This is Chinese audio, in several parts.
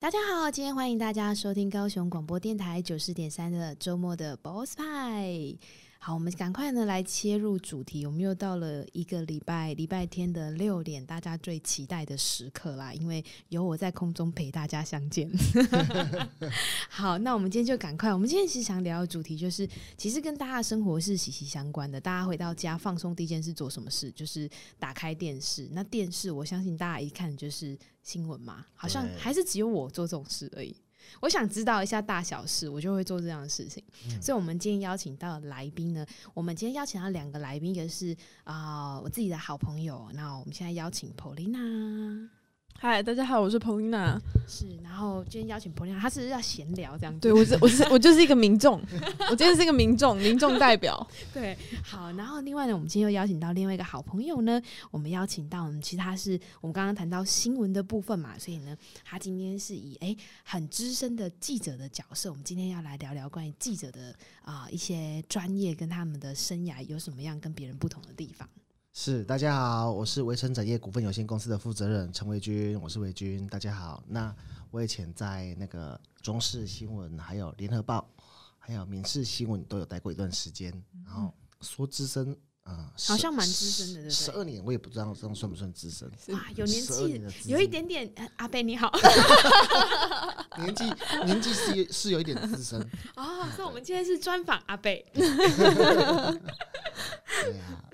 大家好，今天欢迎大家收听高雄广播电台九四点三的周末的 Boss 派。好，我们赶快呢来切入主题。我们又到了一个礼拜礼拜天的六点，大家最期待的时刻啦，因为有我在空中陪大家相见。好，那我们今天就赶快。我们今天其实想聊的主题就是，其实跟大家的生活是息息相关的。大家回到家放松第一件事做什么事？就是打开电视。那电视，我相信大家一看就是新闻嘛，好像还是只有我做这种事而已。我想知道一下大小事，我就会做这样的事情。嗯、所以，我们今天邀请到的来宾呢，我们今天邀请到两个来宾，一个是啊、呃，我自己的好朋友。那我们现在邀请 Paulina。嗨，大家好，我是 Paulina。是，然后今天邀请 Paulina，他是要闲聊这样子。对，我是我是我就是一个民众，我今天是一个民众，民众代表。对，好，然后另外呢，我们今天又邀请到另外一个好朋友呢，我们邀请到我们，其实他是我们刚刚谈到新闻的部分嘛，所以呢，他今天是以诶很资深的记者的角色，我们今天要来聊聊关于记者的啊、呃、一些专业跟他们的生涯有什么样跟别人不同的地方。是，大家好，我是维城展业股份有限公司的负责人陈维军，我是维军，大家好。那我以前在那个中视新闻、还有联合报、还有民视新闻都有待过一段时间，嗯、然后说资深，好像蛮资深的，对不对？十二年，我也不知道这样算不算资深。哇，有年纪，有一点点。阿贝你好，年纪年纪是是有一点资深。哦，所以我们今天是专访阿贝。对啊，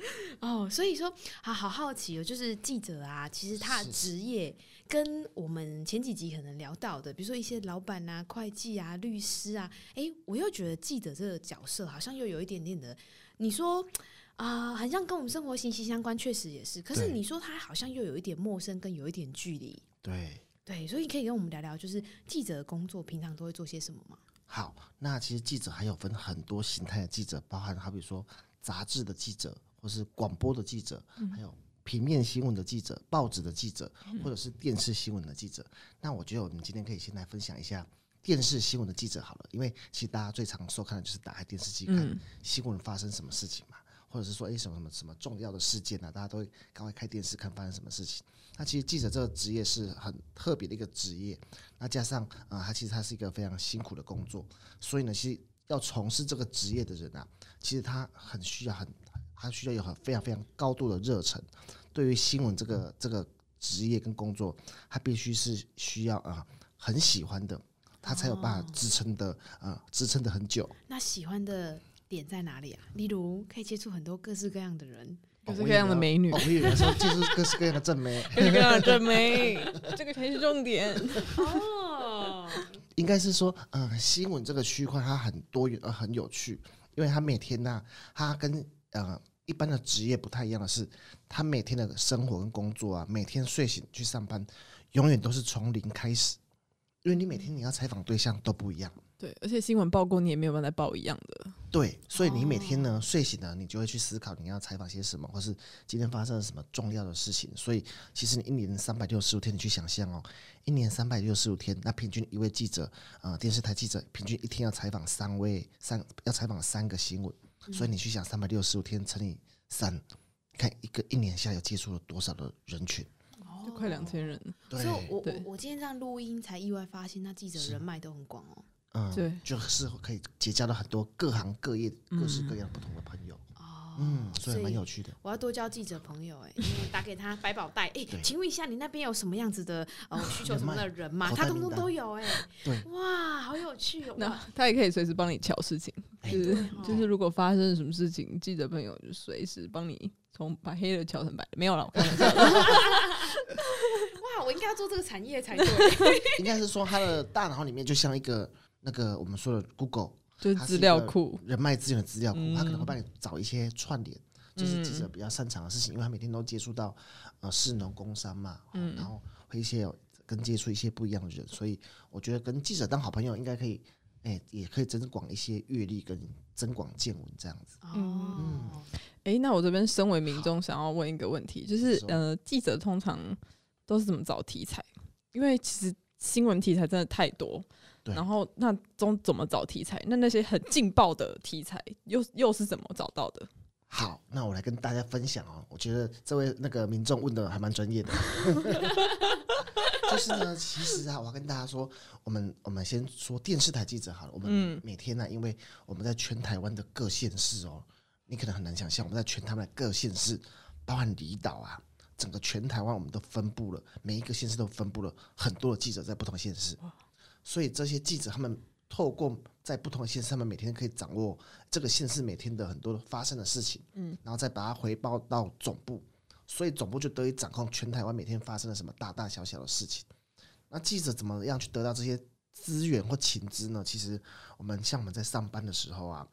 哦，所以说，好好好奇哦，就是记者啊，其实他的职业跟我们前几集可能聊到的，比如说一些老板啊、会计啊、律师啊，哎，我又觉得记者这个角色好像又有一点点的，你说啊、呃，很像跟我们生活息息相关，确实也是。可是你说它好像又有一点陌生，跟有一点距离。对对，所以可以跟我们聊聊，就是记者的工作平常都会做些什么吗？好，那其实记者还有分很多形态的记者，包含好比说。杂志的记者，或是广播的记者，还有平面新闻的记者、报纸的记者，或者是电视新闻的记者。那我觉得我们今天可以先来分享一下电视新闻的记者好了，因为其实大家最常收看的就是打开电视机看新闻发生什么事情嘛，或者是说诶什么什么什么重要的事件啊，大家都会赶快开电视看发生什么事情。那其实记者这个职业是很特别的一个职业，那加上啊，他其实他是一个非常辛苦的工作，所以呢，其实。要从事这个职业的人啊，其实他很需要很，他需要有很非常非常高度的热忱。对于新闻这个这个职业跟工作，他必须是需要啊很喜欢的，他才有办法支撑的啊支撑的很久。那喜欢的点在哪里啊？例如可以接触很多各式各样的人，各式各样的美女。我以为说接触各式各样的正妹，各式各样的正妹，这个才是重点哦。应该是说，呃，新闻这个区块它很多元，呃，很有趣，因为它每天呢、啊，它跟呃一般的职业不太一样的是，它每天的生活跟工作啊，每天睡醒去上班，永远都是从零开始，因为你每天你要采访对象都不一样。对，而且新闻报过你也没有办法报一样的。对，所以你每天呢睡醒了，你就会去思考你要采访些什么，或是今天发生了什么重要的事情。所以其实你一年三百六十五天，你去想象哦，一年三百六十五天，那平均一位记者啊、呃，电视台记者平均一天要采访三位三，要采访三个新闻。所以你去想三百六十五天乘以三，看一个一年下有接触了多少的人群？就快两千人。对，所以我我我今天这样录音才意外发现，那记者人脉都很广哦。嗯，对，就是可以结交到很多各行各业、各式各样不同的朋友。哦，嗯，所以蛮有趣的。我要多交记者朋友，哎，因为打给他百宝袋，哎，请问一下，你那边有什么样子的呃需求什么的人吗？他通通都有，哎，对，哇，好有趣哦。那他也可以随时帮你瞧事情，就是就是如果发生什么事情，记者朋友就随时帮你从把黑的瞧成白的，没有了，我开玩笑。哇，我应该要做这个产业才对。应该是说他的大脑里面就像一个。那个我们说的 Google 就是资料库，人脉资源的资料库，他可能会帮你找一些串联，就是记者比较擅长的事情，因为他每天都接触到呃市农工商嘛，然后会一些有跟接触一些不一样的人，所以我觉得跟记者当好朋友应该可以，哎，也可以增广一些阅历跟增广见闻这样子。嗯，哎，那我这边身为民众，想要问一个问题，就是呃，记者通常都是怎么找题材？因为其实新闻题材真的太多。然后那中怎么找题材？那那些很劲爆的题材又又是怎么找到的？好，那我来跟大家分享哦。我觉得这位那个民众问的还蛮专业的，就 就是呢，其实啊，我要跟大家说，我们我们先说电视台记者好了。我们每天呢、啊，因为我们在全台湾的各县市哦，你可能很难想象，我们在全台湾的各县市，包含离岛啊，整个全台湾我们都分布了，每一个县市都分布了很多的记者在不同县市，所以这些记者他们透过在不同的县市，他们每天可以掌握这个县市每天的很多发生的事情，嗯，然后再把它回报到总部。所以总部就得以掌控全台湾每天发生了什么大大小小的事情。那记者怎么样去得到这些资源或情资呢？其实我们像我们在上班的时候啊，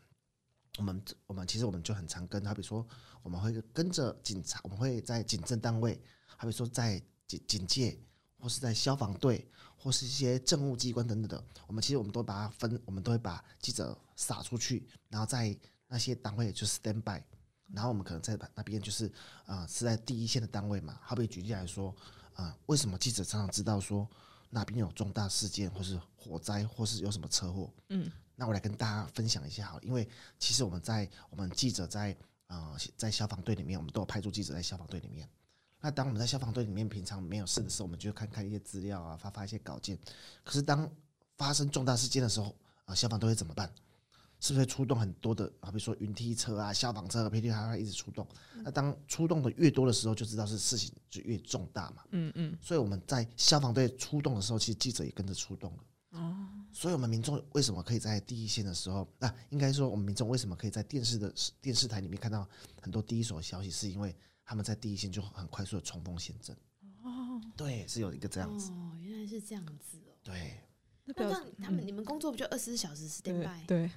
我们我们其实我们就很常跟，好比说我们会跟着警察，我们会在警政单位，好比说在警警戒，或是在消防队，或是一些政务机关等等的。我们其实我们都把它分，我们都会把记者撒出去，然后在那些单位就 stand by。然后我们可能在那边就是，呃，是在第一线的单位嘛。好比举例来说，呃，为什么记者常常知道说那边有重大事件，或是火灾，或是有什么车祸？嗯，那我来跟大家分享一下好了。因为其实我们在我们记者在呃在消防队里面，我们都有派驻记者在消防队里面。那当我们在消防队里面平常没有事的时候，我们就看看一些资料啊，发发一些稿件。可是当发生重大事件的时候，啊、呃，消防队会怎么办？是不是会出动很多的，好比说云梯车啊、消防车、啊噼里啪啦一直出动？那当出动的越多的时候，就知道是事情就越重大嘛。嗯嗯。所以我们在消防队出动的时候，其实记者也跟着出动了。哦。所以我们民众为什么可以在第一线的时候？那、啊、应该说，我们民众为什么可以在电视的电视台里面看到很多第一手消息？是因为他们在第一线就很快速的冲锋陷阵。哦。对，是有一个这样子。哦，原来是这样子哦。对。那这样他们你们工作不就二十四小时 standby？对。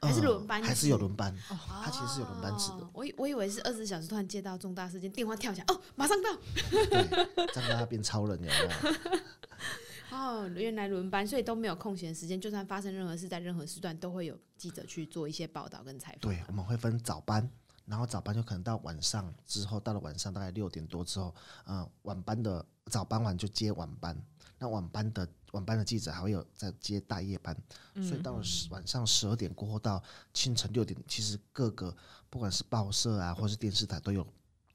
还是轮班，还是有轮班，他其实是有轮班制的。我我以为是二十四小时，突然接到重大事件，电话跳起来，哦，马上到。对，让他变超人，有没有？哦，原来轮班，所以都没有空闲时间，就算发生任何事，在任何时段都会有记者去做一些报道跟采访。对，我们会分早班，然后早班就可能到晚上之后，到了晚上大概六点多之后，嗯，晚班的早班完就接晚班，那晚班的。晚班的记者还会有在接大夜班，所以到了晚上十二点过后到清晨六点，其实各个不管是报社啊，或是电视台都有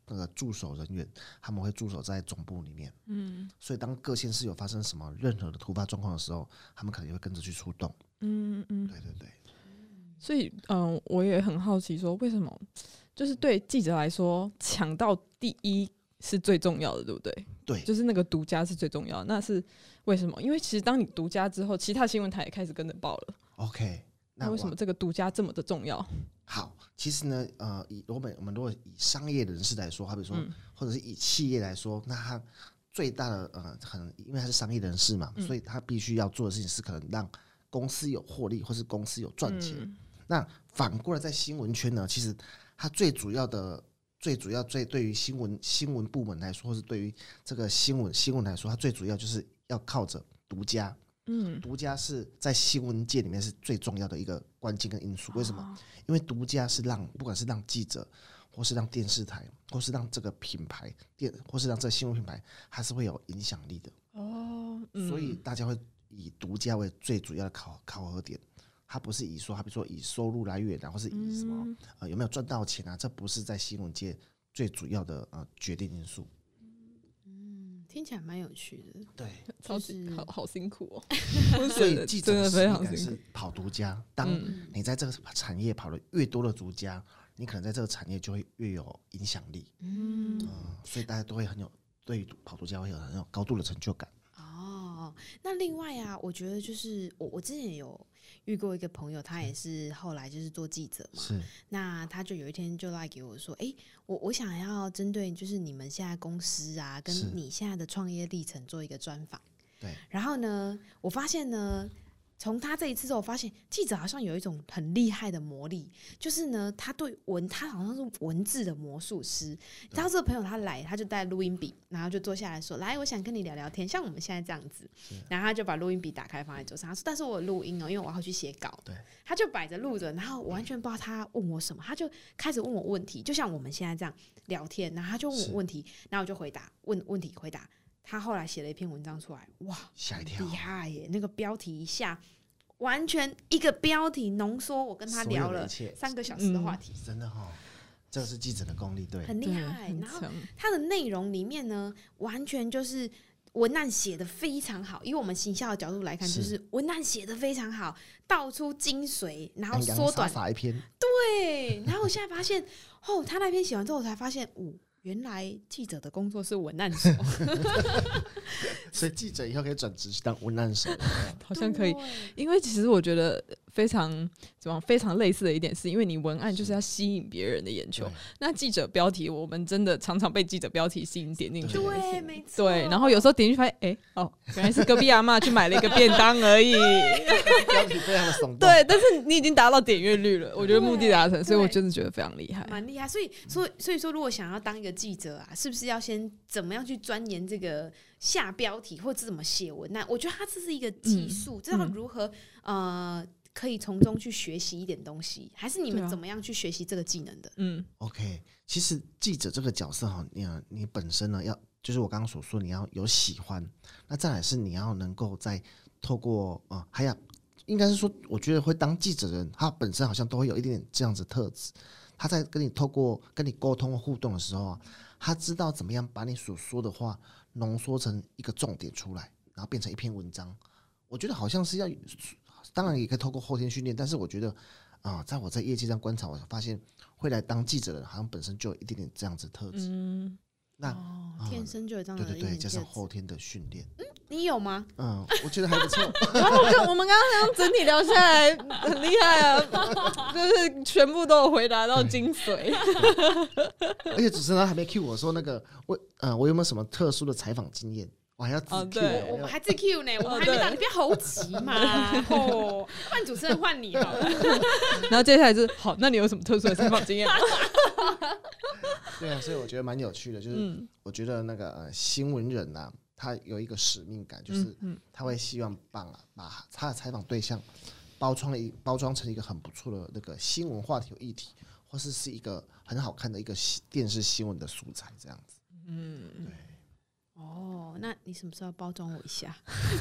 那个驻守人员，他们会驻守在总部里面。嗯，所以当各县市有发生什么任何的突发状况的时候，他们可能也会跟着去出动。嗯嗯，对对对。所以嗯，我也很好奇，说为什么就是对记者来说抢到第一是最重要的，对不对？对，就是那个独家是最重要的，那是。为什么？因为其实当你独家之后，其他新闻台也开始跟着报了。OK，那为什么这个独家这么的重要？好，其实呢，呃，以我们我们如果以商业人士来说，好比说，嗯、或者是以企业来说，那他最大的呃，可能因为他是商业人士嘛，嗯、所以他必须要做的事情是可能让公司有获利，或是公司有赚钱。嗯、那反过来在新闻圈呢，其实他最主要的。最主要，最对于新闻新闻部门来说，或是对于这个新闻新闻来说，它最主要就是要靠着独家。嗯，独家是在新闻界里面是最重要的一个关键跟因素。为什么？因为独家是让不管是让记者，或是让电视台，或是让这个品牌电，或是让这个新闻品牌，还是会有影响力的。哦，所以大家会以独家为最主要的考考核点。它不是以说，它比如说以收入来源，然后是以什么、嗯、呃有没有赚到钱啊？这不是在新闻界最主要的呃决定因素。嗯，听起来蛮有趣的。对，超级好好辛苦哦。所以记者的实力是跑独家。当你在这个产业跑的越多的独家，你可能在这个产业就会越有影响力。嗯，呃、所以大家都会很有对跑独家会有很有高度的成就感。哦，那另外啊，我觉得就是我我之前有。遇过一个朋友，他也是后来就是做记者嘛。是。那他就有一天就来给我说：“哎、欸，我我想要针对就是你们现在公司啊，跟你现在的创业历程做一个专访。”对。然后呢，我发现呢。从他这一次之后，我发现记者好像有一种很厉害的魔力，就是呢，他对文，他好像是文字的魔术师。然后这个朋友他来，他就带录音笔，然后就坐下来说：“来，我想跟你聊聊天，像我们现在这样子。”然后他就把录音笔打开放在桌上，他说：“但是我有录音哦，因为我要去写稿。”对，他就摆着录着，然后我完全不知道他问我什么，他就开始问我问题，就像我们现在这样聊天，然后他就问我问题，然后我就回答，问问题回答。他后来写了一篇文章出来，哇，吓一跳，厉害耶！那个标题一下，完全一个标题浓缩，我跟他聊了三个小时的话题，嗯、真的哈、哦，这是记者的功力，对，很厉害。然后他的内容里面呢，完全就是文案写的非常好，以我们行销的角度来看，就是文案写的非常好，道出精髓，然后缩短撒一篇。对，然后我现在发现，哦，他那篇写完之后，我才发现，哦，原来记者的工作是文案手，所以记者以后可以转职去当文案手，好像可以，因为其实我觉得。非常怎么非常类似的一点是，因为你文案就是要吸引别人的眼球。那记者标题，我们真的常常被记者标题吸引点进去。对，没错。对，然后有时候点进去发现，哎、欸，哦，原来是隔壁阿嬷去买了一个便当而已。标题非常的耸动。对，但是你已经达到点阅率了，我觉得目的达成，所以我真的觉得非常厉害，蛮厉害。所以，所以，所以说，如果想要当一个记者啊，是不是要先怎么样去钻研这个下标题，或者怎么写文案？我觉得它这是一个技术，知道如何呃。可以从中去学习一点东西，还是你们怎么样去学习这个技能的？嗯，OK，其实记者这个角色哈，你你本身呢要，就是我刚刚所说，你要有喜欢，那再来是你要能够在透过啊，还要应该是说，我觉得会当记者的人，他本身好像都会有一点点这样子特质，他在跟你透过跟你沟通互动的时候啊，他知道怎么样把你所说的话浓缩成一个重点出来，然后变成一篇文章。我觉得好像是要。当然也可以透过后天训练，但是我觉得啊、呃，在我在业界上观察，我发现会来当记者的人，好像本身就有一点点这样子特质。嗯，那、天生就有这样的对对对，加上后天的训练。嗯，你有吗？嗯，我觉得还不错。然后我们刚刚这样整体聊下来，很厉害啊，就是全部都有回答到精髓。而且主持人还没 cue 我说那个我呃，我有没有什么特殊的采访经验？我还要自 Q，、哦、对我们还自 Q 呢，我们 还没到，你不要猴急嘛。哦，换主持人换你好了。然后接下来就是，好，那你有什么特殊的采访经验？对啊，所以我觉得蛮有趣的，就是我觉得那个呃新闻人呐、啊，他有一个使命感，就是他会希望把把他的采访对象包装了一包装成一个很不错的那个新闻话题有议题，或是是一个很好看的一个电视新闻的素材这样子。嗯，对。哦，那你什么时候包装我一下？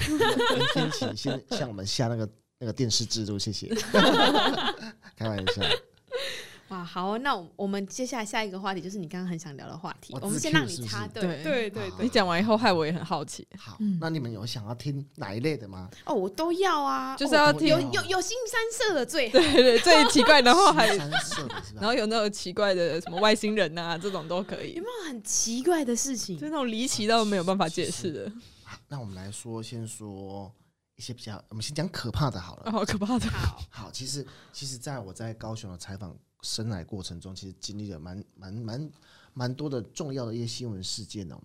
明天请先向我们下那个那个电视制度，谢谢。开玩笑。哇，好，那我们接下来下一个话题就是你刚刚很想聊的话题。我们先让你插队，对对对，你讲完以后，害我也很好奇。好，那你们有想要听哪一类的吗？哦，我都要啊，就是要听有有有新三色的最好，对对，最奇怪，然后还然后有那种奇怪的什么外星人呐，这种都可以。有没有很奇怪的事情？就那种离奇到没有办法解释的。那我们来说，先说一些比较，我们先讲可怕的好了。好可怕的。好，好，其实其实，在我在高雄的采访。生涯过程中，其实经历了蛮蛮蛮蛮多的重要的一些新闻事件哦，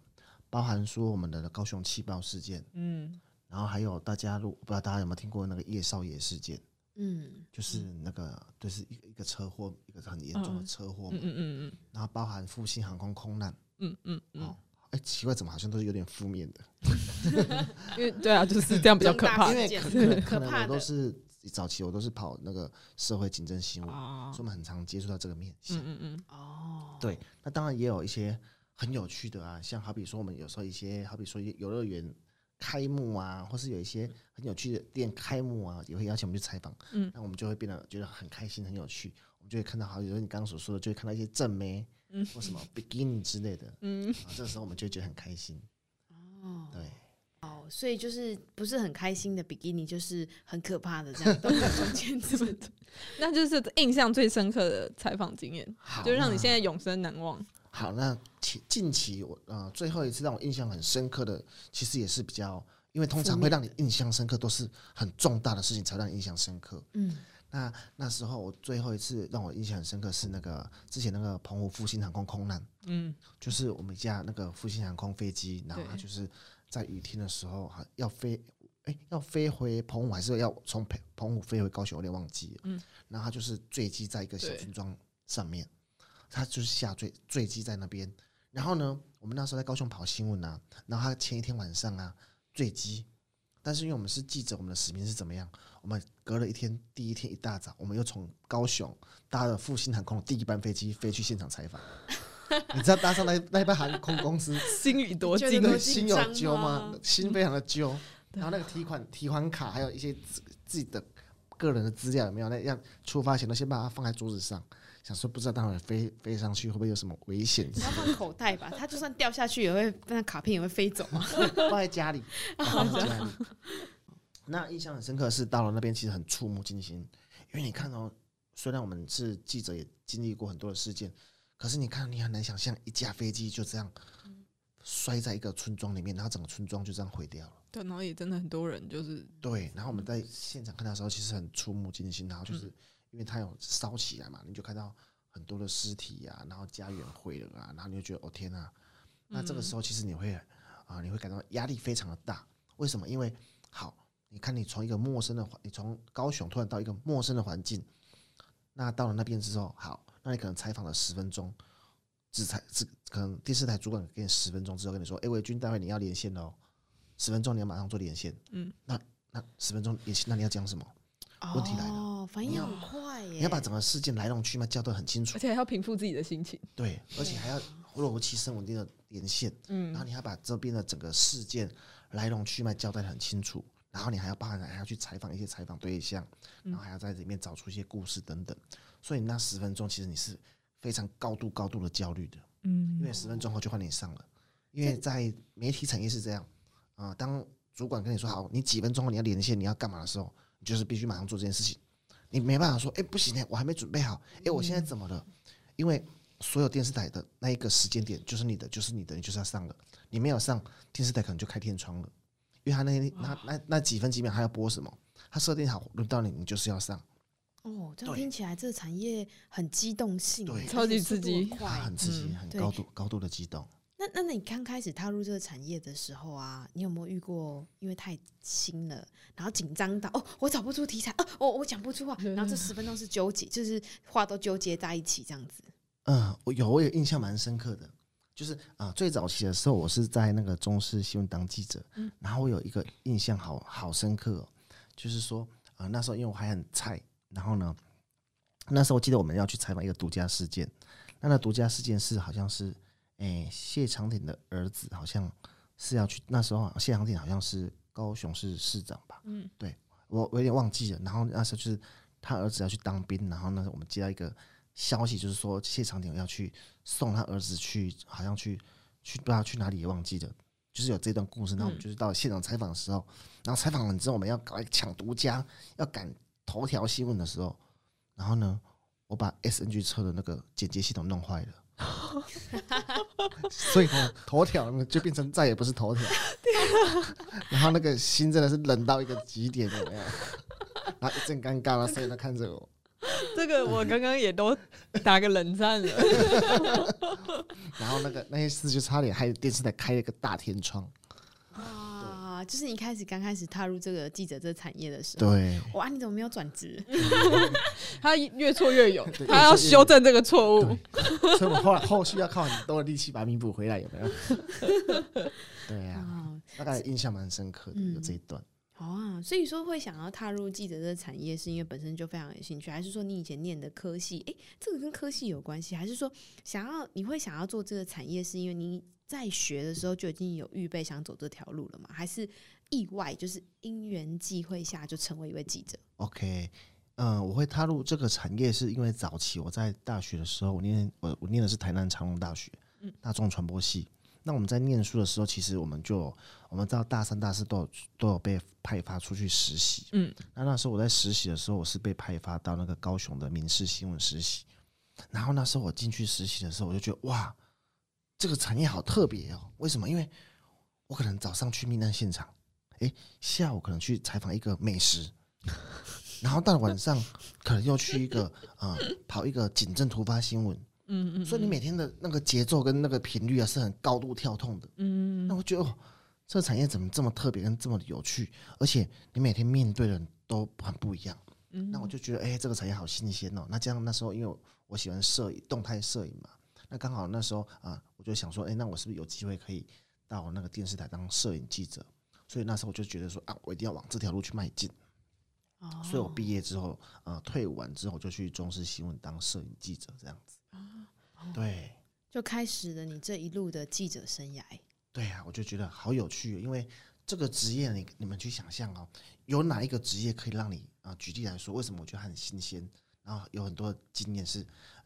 包含说我们的高雄气爆事件，嗯，然后还有大家，不知道大家有没有听过那个叶少爷事件，嗯，就是那个就是一个一个车祸，一个很严重的车祸，嗯嗯嗯，然后包含复兴航空空难，嗯嗯嗯，哦，哎，奇怪，怎么好像都是有点负面的？因为对啊，就是这样比较可怕，因为可能可能我都是。早期我都是跑那个社会竞争新闻，所以我们很常接触到这个面向。嗯嗯嗯。哦。对，那当然也有一些很有趣的啊，像好比说我们有时候一些，好比说游乐园开幕啊，或是有一些很有趣的店开幕啊，也会邀请我们去采访。嗯。那我们就会变得觉得很开心、很有趣。我们就会看到，好比说你刚刚所说的，就会看到一些正妹，嗯，或什么比基尼之类的。嗯。啊，这个时候我们就会觉得很开心。哦。对。哦，所以就是不是很开心的比基尼，就是很可怕的这样，都在中间是 那就是印象最深刻的采访经验，就让你现在永生难忘。好，那近近期我呃最后一次让我印象很深刻的，其实也是比较，因为通常会让你印象深刻都是很重大的事情才让你印象深刻。嗯，那那时候我最后一次让我印象很深刻是那个之前那个澎湖复兴航空空难，嗯，就是我们家那个复兴航空飞机，然后它就是。在雨天的时候，哈，要飞，哎、欸，要飞回澎湖，还是要从澎澎湖飞回高雄？有点忘记了。嗯，然后他就是坠机在一个小村庄上面，他就是下坠坠机在那边。然后呢，我们那时候在高雄跑新闻啊，然后他前一天晚上啊坠机，但是因为我们是记者，我们的使命是怎么样？我们隔了一天，第一天一大早，我们又从高雄搭了复兴航空的第一班飞机飞去现场采访。你知道搭上那那班航空公司心里多惊，心有揪吗？心非常的揪。然后那个提款提款卡，还有一些自自己的个人的资料有没有？那样出发前都先把它放在桌子上，想说不知道待会飞飞上去会不会有什么危险？你要放口袋吧，它就算掉下去也会，那卡片也会飞走嘛。放在家里，放在家里。那印象很深刻的是到了那边，其实很触目惊心，因为你看到，虽然我们是记者，也经历过很多的事件，可是你看，你很难想象一架飞机就这样。摔在一个村庄里面，然后整个村庄就这样毁掉了。对，然后也真的很多人就是对。然后我们在现场看到的时候，其实很触目惊心。然后就是因为它有烧起来嘛，你就看到很多的尸体啊，然后家园毁了啊，然后你就觉得哦天呐，那这个时候其实你会啊，你会感到压力非常的大。为什么？因为好，你看你从一个陌生的环，你从高雄突然到一个陌生的环境，那到了那边之后，好，那你可能采访了十分钟。只采只可能电视台主管给你十分钟之后跟你说：“哎、欸，伟君，待会你要连线哦，十分钟你要马上做连线。”嗯，那那十分钟连线，那你要讲什么？哦、问题来了，反应很快耶！你要把整个事件来龙去脉交代很清楚，而且还要平复自己的心情。对，而且还要逻辑声稳定的连线。嗯，然后你还把这边的整个事件来龙去脉交代很清楚，然后你还要包含还要去采访一些采访对象，然后还要在里面找出一些故事等等。所以那十分钟其实你是。非常高度高度的焦虑的，嗯，因为十分钟后就换你上了，因为在媒体产业是这样啊。当主管跟你说好，你几分钟后你要连线，你要干嘛的时候，你就是必须马上做这件事情。你没办法说，哎，不行呢，我还没准备好，哎，我现在怎么了？因为所有电视台的那一个时间点就是你的，就是你的，你就是要上了。你没有上，电视台可能就开天窗了，因为他那那那那几分几秒他要播什么，他设定好轮到你，你就是要上。哦，这样听起来这个产业很机动性，对，超级刺激，快，很刺激，很高度高度的激动。那那那你刚开始踏入这个产业的时候啊，你有没有遇过因为太新了，然后紧张到哦，我找不出题材，哦，我我讲不出话，然后这十分钟是纠结，就是话都纠结在一起这样子。嗯，我有，我也印象蛮深刻的，就是啊，最早期的时候，我是在那个中视新闻当记者，嗯，然后我有一个印象好好深刻哦，就是说啊，那时候因为我还很菜。然后呢，那时候我记得我们要去采访一个独家事件，那那独家事件是好像是，诶谢长廷的儿子好像是要去，那时候谢长廷好像是高雄市市长吧，嗯，对我我有点忘记了。然后那时候就是他儿子要去当兵，然后呢我们接到一个消息，就是说谢长廷要去送他儿子去，好像去去不知道去哪里也忘记了，就是有这段故事。那我们就是到现场采访的时候，然后采访完之后我们要搞一个抢独家，要赶。头条新闻的时候，然后呢，我把 SNG 车的那个剪接系统弄坏了，所以呢，头条呢就变成再也不是头条。然后那个心真的是冷到一个极点，有没有？然后一阵尴尬了，所有人都看着我。这个我刚刚也都打个冷战了。然后那个那些事就差点害电视台开了个大天窗。就是你一开始刚开始踏入这个记者这个产业的时候，对，哇，你怎么没有转职？他越挫越勇，他要修正这个错误，所以我后来后续要靠很多的力气把它弥补回来，有没有？对呀、啊，大概印象蛮深刻的，有这一段。哦啊，所以说会想要踏入记者这个产业，是因为本身就非常有兴趣，还是说你以前念的科系？哎，这个跟科系有关系，还是说想要你会想要做这个产业，是因为你？在学的时候就已经有预备想走这条路了吗？还是意外，就是因缘际会下就成为一位记者？OK，嗯、呃，我会踏入这个产业是因为早期我在大学的时候，我念我我念的是台南长隆大学，嗯，大众传播系。那我们在念书的时候，其实我们就我们到大三、大四都有都有被派发出去实习，嗯，那那时候我在实习的时候，我是被派发到那个高雄的民事新闻实习。然后那时候我进去实习的时候，我就觉得哇。这个产业好特别哦，为什么？因为我可能早上去命案现场，诶，下午可能去采访一个美食，然后到了晚上可能又去一个啊、呃，跑一个警政突发新闻，嗯嗯，所以你每天的那个节奏跟那个频率啊是很高度跳动的，嗯，那我觉得哦，这个产业怎么这么特别跟这么有趣，而且你每天面对的人都很不一样，嗯，那我就觉得哎，这个产业好新鲜哦。那这样那时候因为我喜欢摄影，动态摄影嘛。那刚好那时候啊，我就想说，哎，那我是不是有机会可以到那个电视台当摄影记者？所以那时候我就觉得说啊，我一定要往这条路去迈进。哦，所以我毕业之后，呃，退伍完之后就去中视新闻当摄影记者，这样子。对，就开始了你这一路的记者生涯。对啊，我就觉得好有趣，因为这个职业你你们去想象哦，有哪一个职业可以让你啊？举例来说，为什么我觉得很新鲜？然后有很多经验是，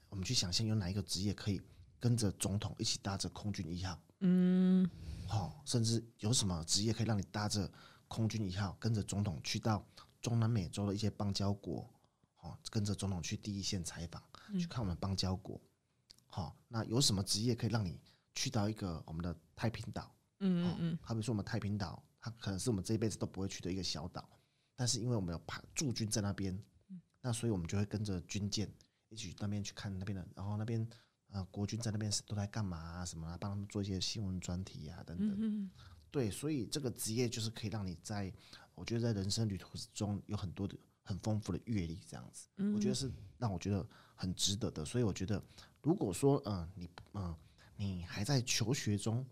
我们去想象有哪一个职业可以跟着总统一起搭着空军一号？嗯，好、哦，甚至有什么职业可以让你搭着空军一号，跟着总统去到中南美洲的一些邦交国？哦，跟着总统去第一线采访，去看我们邦交国。好、哦，那有什么职业可以让你去到一个我们的太平岛？嗯嗯嗯，好比说我们太平岛，它可能是我们这一辈子都不会去的一个小岛，但是因为我们有派驻军在那边，那所以我们就会跟着军舰一起那边去看那边的，然后那边呃国军在那边是都在干嘛啊什么啊，帮他们做一些新闻专题啊等等。对，所以这个职业就是可以让你在，我觉得在人生旅途中有很多的很丰富的阅历，这样子，我觉得是让我觉得很值得的。所以我觉得，如果说嗯、你嗯、你还在求学中。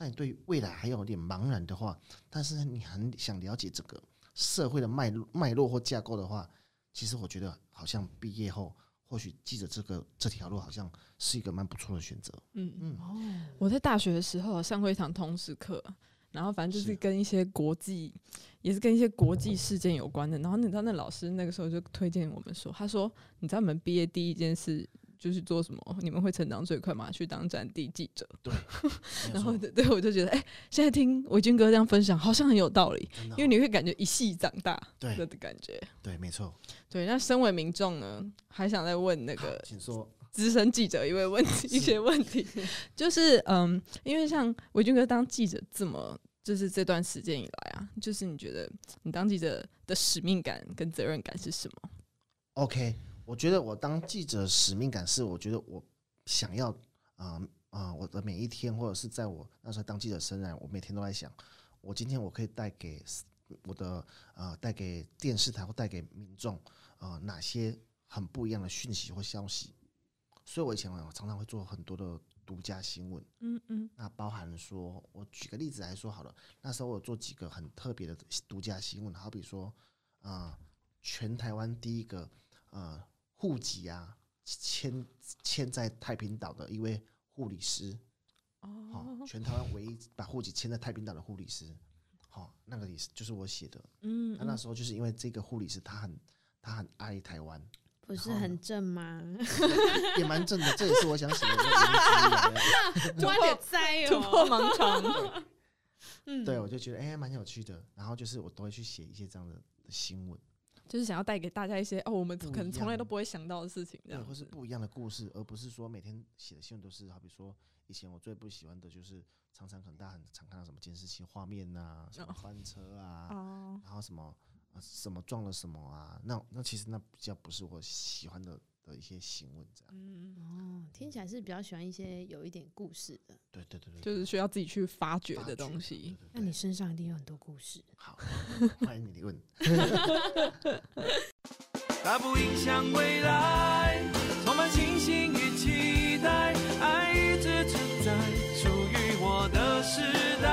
那你对未来还有点茫然的话，但是你很想了解这个社会的脉络、脉络或架构的话，其实我觉得好像毕业后或许记者这个这条路好像是一个蛮不错的选择。嗯嗯。哦，我在大学的时候上过一堂通识课，然后反正就是跟一些国际，也是跟一些国际事件有关的。然后你知道那老师那个时候就推荐我们说，他说你知道我们毕业第一件事。就是做什么？你们会成长最快吗？去当战地记者。对，然后对，对我就觉得，哎、欸，现在听维军哥这样分享，好像很有道理，因为你会感觉一系长大，对的感觉。对，没错。对，那身为民众呢，还想再问那个，请说，资深记者一位问题，一些问题，就是嗯，因为像维军哥当记者这么，就是这段时间以来啊，就是你觉得你当记者的使命感跟责任感是什么？OK。我觉得我当记者使命感是，我觉得我想要啊啊、呃呃，我的每一天，或者是在我那时候当记者生涯，我每天都在想，我今天我可以带给我的呃，带给电视台或带给民众啊、呃、哪些很不一样的讯息或消息。所以我以前我常常会做很多的独家新闻，嗯嗯，那包含说，我举个例子来说好了，那时候我做几个很特别的独家新闻，好比说啊、呃，全台湾第一个呃。户籍啊，迁迁在太平岛的一位护理师，哦，全台湾唯一把户籍迁在太平岛的护理师，好，那个也是就是我写的，嗯，那那时候就是因为这个护理师他很他很爱台湾，不是很正吗？也蛮正的，这也是我想写的突然栽突破盲肠，嗯，对，我就觉得哎，蛮有趣的，然后就是我都会去写一些这样的的新闻。就是想要带给大家一些哦，我们可能从来都不会想到的事情，对，或是不一样的故事，而不是说每天写的新闻都是，好比说以前我最不喜欢的就是常常可能大家很常看到什么监视器画面啊，什么翻车啊，哦、然后什么什么撞了什么啊，那那其实那比较不是我喜欢的。的一些新闻，这样，嗯哦，听起来是比较喜欢一些有一点故事的，对对对对，就是需要自己去发掘的东西。那你身上一定有很多故事。好，欢迎你问。它不影响未来，充满信心与期待，爱一直存在，属于我的时代，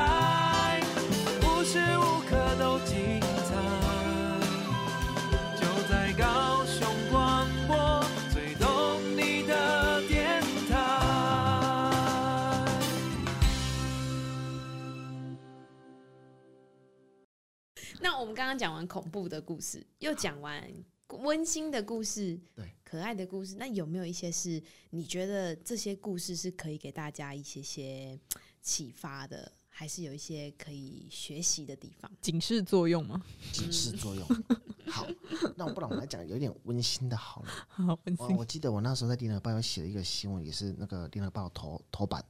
刚刚讲完恐怖的故事，又讲完温馨的故事，对，可爱的故事。那有没有一些是你觉得这些故事是可以给大家一些些启发的，还是有一些可以学习的地方？警示作用吗？警示作用。好，那我不然我们来讲有点温馨的，好了。好温馨。我记得我那时候在联合报有写了一个新闻，也是那个联合报头头版。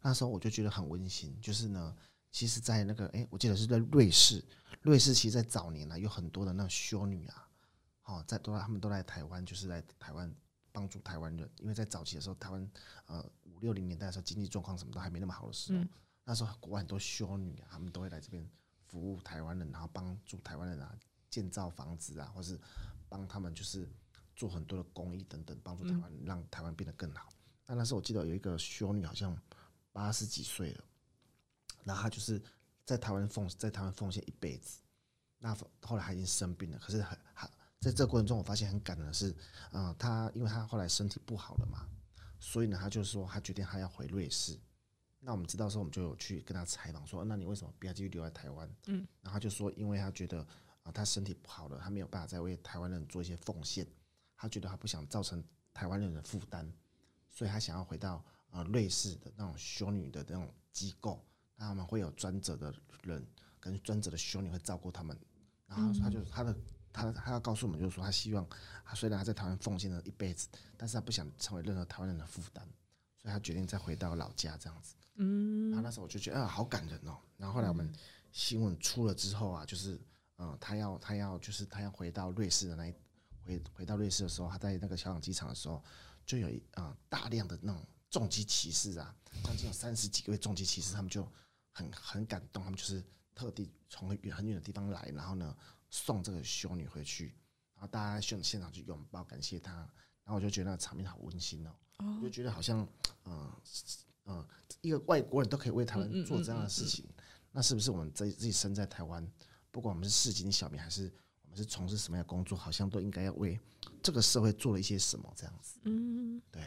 那时候我就觉得很温馨，就是呢。其实，在那个哎，我记得是在瑞士。瑞士其实，在早年呢，有很多的那种修女啊，哦，在都来，他们都来台湾，就是来台湾帮助台湾人。因为在早期的时候，台湾呃五六零年代的时候，经济状况什么都还没那么好的时候，那时候国外很多修女啊，他们都会来这边服务台湾人，然后帮助台湾人啊建造房子啊，或是帮他们就是做很多的公益等等，帮助台湾，让台湾变得更好。那那时候我记得有一个修女，好像八十几岁了。然后她就是在台湾奉在台湾奉献一辈子，那后来他已经生病了，可是很很在这个过程中，我发现很感人的是，嗯，他因为他后来身体不好了嘛，所以呢，他就说他决定他要回瑞士，那我们知道的时候，我们就有去跟他采访，说：“那你为什么不要继续留在台湾？”嗯，然后他就说：“因为他觉得啊，他身体不好了，他没有办法再为台湾人做一些奉献，他觉得他不想造成台湾人的负担，所以他想要回到呃瑞士的那种修女的那种机构，那他们会有专责的人跟专责的修女会照顾他们。然后他就他的他他要告诉我们，就是说他希望他虽然他在台湾奉献了一辈子，但是他不想成为任何台湾人的负担，所以他决定再回到老家这样子。”嗯，然后那时候我就觉得啊，好感人哦。然后后来我们新闻出了之后啊，就是嗯、呃，他要他要就是他要回到瑞士的那一回回到瑞士的时候，他在那个小港机场的时候，就有啊、呃、大量的那种重机骑士啊，将近有三十几个位重机骑士，他们就很很感动，他们就是特地从很远很远的地方来，然后呢送这个修女回去，然后大家在现现场去拥抱感谢她，然后我就觉得那个场面好温馨哦，我就觉得好像嗯。呃嗯，一个外国人都可以为台湾做这样的事情，嗯嗯嗯嗯、那是不是我们自自己身在台湾，不管我们是市井小民，还是我们是从事什么样的工作，好像都应该要为这个社会做了一些什么这样子？嗯，对，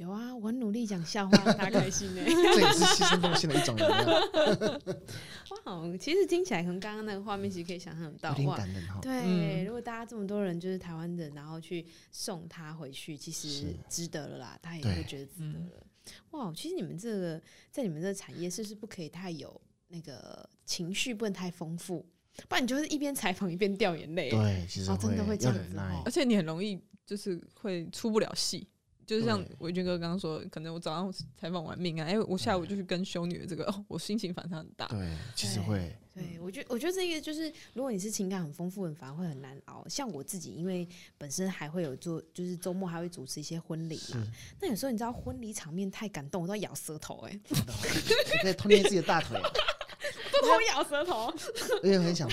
有啊，我很努力讲笑话，大家开心呢。这也是牺牲奉献的一种。哇，其实听起来从刚刚那个画面，其实可以想象到，有点感人哈。对，嗯、如果大家这么多人就是台湾人，然后去送他回去，其实值得了啦，他也会觉得值得了。哇，其实你们这个在你们这个产业是不是不可以太有那个情绪，不能太丰富，不然你就是一边采访一边掉眼泪。对，其实、哦、真的会这样子，而且你很容易就是会出不了戏。就是像维军哥刚刚说，可能我早上采访完命啊，哎，我下午就去跟修女的这个，哦，我心情反差很大。对，其实会。对，我觉得，我觉得这个就是，如果你是情感很丰富的，反而会很难熬。像我自己，因为本身还会有做，就是周末还会主持一些婚礼嘛。那有时候你知道婚礼场面太感动，我都要咬舌头哎。你可以捏自己的大腿，都偷咬舌头。因为很想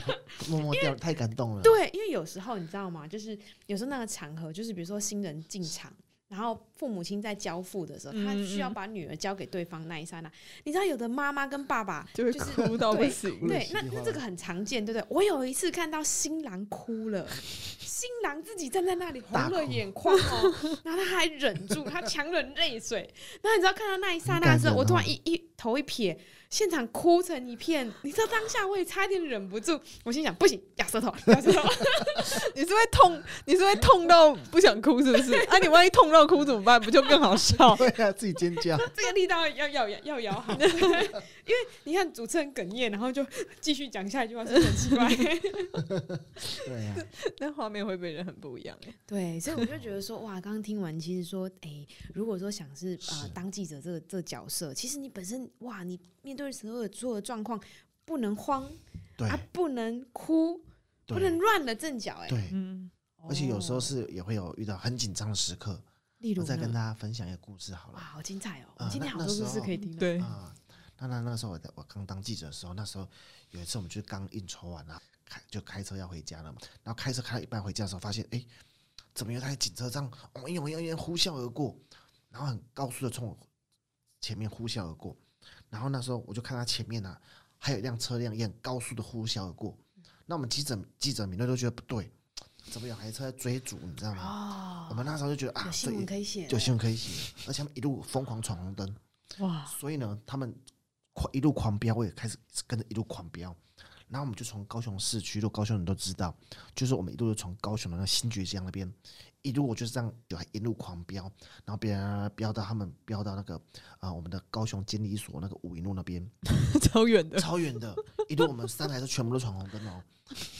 默默掉，太感动了。对，因为有时候你知道吗？就是有时候那个场合，就是比如说新人进场。然后父母亲在交付的时候，他需要把女儿交给对方那一刹那，你知道有的妈妈跟爸爸就是哭到不行。对，那那这个很常见，对不对？我有一次看到新郎哭了，新郎自己站在那里红了眼眶哦，然后他还忍住，他强忍泪水。然后你知道看到那一刹那的时候，我突然一一头一撇。现场哭成一片，你知道当下我也差点忍不住，我心想不行，咬舌头，咬舌头。你是会痛，你是会痛到不想哭是不是？啊，你万一痛到哭怎么办？不就更好笑？对啊，自己尖叫。这个力道要要要要咬好，因为你看主持人哽咽，然后就继续讲下一句话，是很奇怪。对呀、啊，那画面会被人很不一样哎。对，所以我就觉得说，哇，刚刚听完，其实说，哎、欸，如果说想是啊、呃、当记者这个这个角色，其实你本身哇，你面对所有所有的状况，不能慌，对啊，不能哭，不能乱了阵脚，哎，对，嗯，而且有时候是也会有遇到很紧张的时刻，例如我再跟大家分享一个故事好了，哇，好精彩哦，呃、今天好多故事可以听，对啊，那那那个时候我在我刚当记者的时候，那时候有一次我们就刚应酬完了，开就开车要回家了嘛，然后开车开到一半回家的时候，发现哎、欸，怎么有台警车这样，嗡嗡嗡嗡呼啸而过，然后很高速的冲我前面呼啸而过。然后那时候我就看他前面呢、啊，还有一辆车辆也很高速的呼啸而过。那我们记者记者们都觉得不对，怎么有台车在追逐？你知道吗？哦、我们那时候就觉得啊，有新闻可以写，有新闻可以写，而且他们一路疯狂闯红灯。哇！所以呢，他们狂一路狂飙，我也开始跟着一路狂飙。然后我们就从高雄市区，就高雄人都知道，就是我们一路就从高雄的那个新堀江那边。一路我就是这样，就一路狂飙，然后飙飙到他们飙到那个啊、呃，我们的高雄监理所那个五营路那边，超远的，超远的。一路我们三台车全部都闯红灯哦。